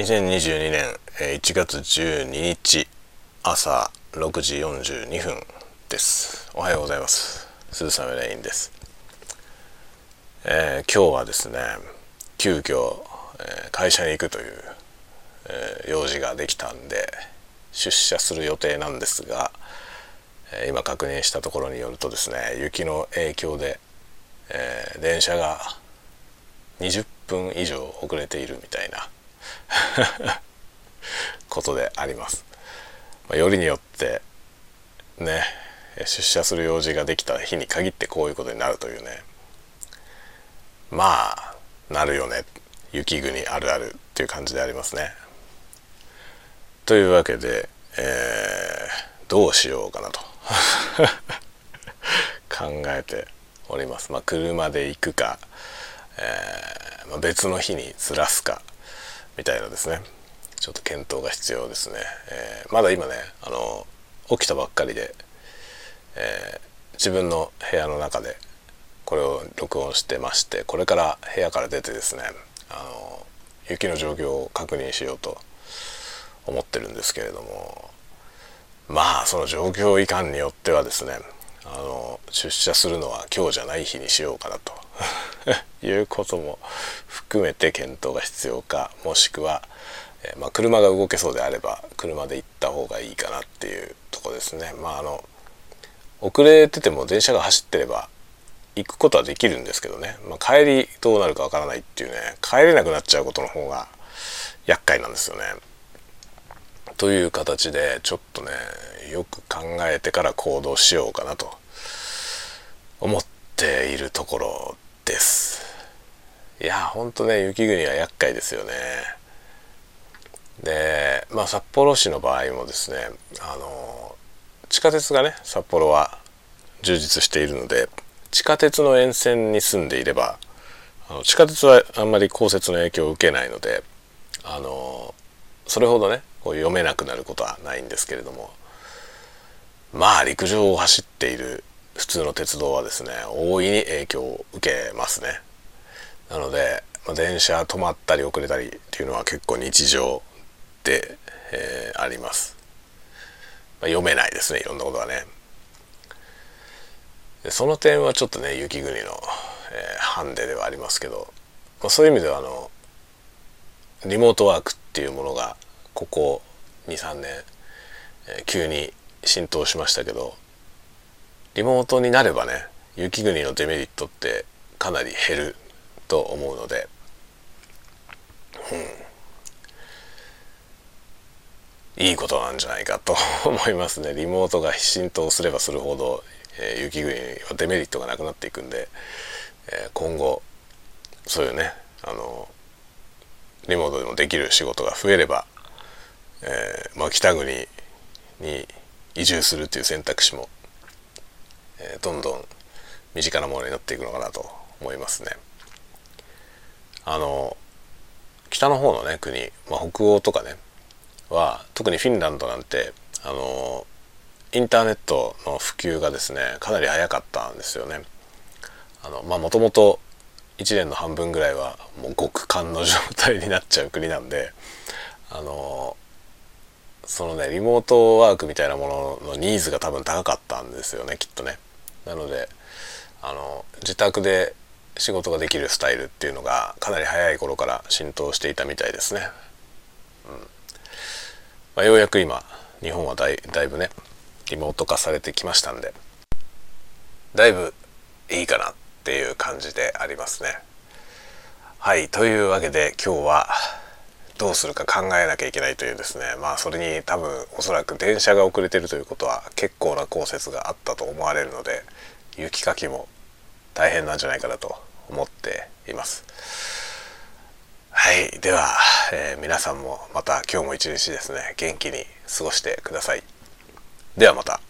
2022年1月12日朝6時42分です。おはようございます。鈴雨レインです、えー、今日はですね急遽、えー、会社に行くという、えー、用事ができたんで出社する予定なんですが、え今確認したところによるとですね雪の影響で、え電車が20分以上遅れているみたいな ことであります。まあ、よりによってね出社する用事ができた日に限ってこういうことになるというねまあなるよね雪国あるあるっていう感じでありますね。というわけで、えー、どうしようかなと 考えております。まあ、車で行くか、えーまあ、別の日にずらすかみたいなですね。ちょっと検討が必要ですね、えー、まだ今ねあの起きたばっかりで、えー、自分の部屋の中でこれを録音してましてこれから部屋から出てですねあの雪の状況を確認しようと思ってるんですけれどもまあその状況いかんによってはですねあの出社するのは今日じゃない日にしようかなと いうことも含めて検討が必要かもしくは、えー、まあ、車が動けそうであれば車で行った方がいいかなっていうとこですね。まああの遅れてても電車が走ってれば行くことはできるんですけどね、まあ、帰りどうなるかわからないっていうね帰れなくなっちゃうことの方が厄介なんですよね。という形でちょっとねよく考えてから行動しようかなと思っているところです。いやほんとね雪国は厄介ですよね。でまあ札幌市の場合もですねあの地下鉄がね札幌は充実しているので地下鉄の沿線に住んでいればあの地下鉄はあんまり降雪の影響を受けないのであのそれほどねこう読めなくなることはないんですけれどもまあ陸上を走っている普通の鉄道はですね大いに影響を受けますね。なので、まあ、電車止まったり遅れたりっていうのは結構日常で、えー、あります、まあ、読めないですねいろんなことがねでその点はちょっとね雪国の、えー、ハンデではありますけど、まあ、そういう意味ではあのリモートワークっていうものがここ23年、えー、急に浸透しましたけどリモートになればね雪国のデメリットってかなり減ると思うので、うん、いいことなんじゃないかと思いますね。リモートが浸透すればするほど、えー、雪国はデメリットがなくなっていくんで、えー、今後そういうねあのリモートでもできる仕事が増えれば、えーまあ、北国に移住するっていう選択肢も、え、どんどん身近なものになっていくのかなと思いますね。あの北の方のね国、まあ、北欧とかねは特にフィンランドなんてあのインターネットの普及がですねかなり早かったんですよね。あのまあもともと1年の半分ぐらいはもう極寒の状態になっちゃう国なんであのそのねリモートワークみたいなもののニーズが多分高かったんですよねきっとね。なのであの自宅で仕事ができるスタイルっていうのがかなり早い頃から浸透していたみたいですね。うんまあ、ようやく今日本はだいだいぶねリモート化されてきましたんでだいぶいいかなっていう感じでありますね。はいというわけで今日はどうするか考えなきゃいけないというですね。まあそれに多分おそらく電車が遅れてるということは結構な降雪があったと思われるので雪かきも大変なんじゃないかなと思っています。はい。では、えー、皆さんもまた今日も一日ですね元気に過ごしてください。ではまた。